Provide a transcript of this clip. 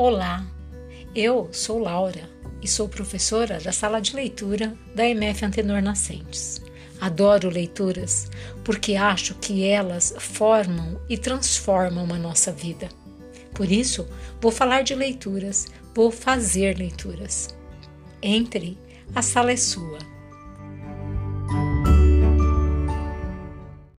Olá, eu sou Laura e sou professora da sala de leitura da MF Antenor Nascentes. Adoro leituras porque acho que elas formam e transformam a nossa vida. Por isso, vou falar de leituras, vou fazer leituras. Entre, a sala é sua.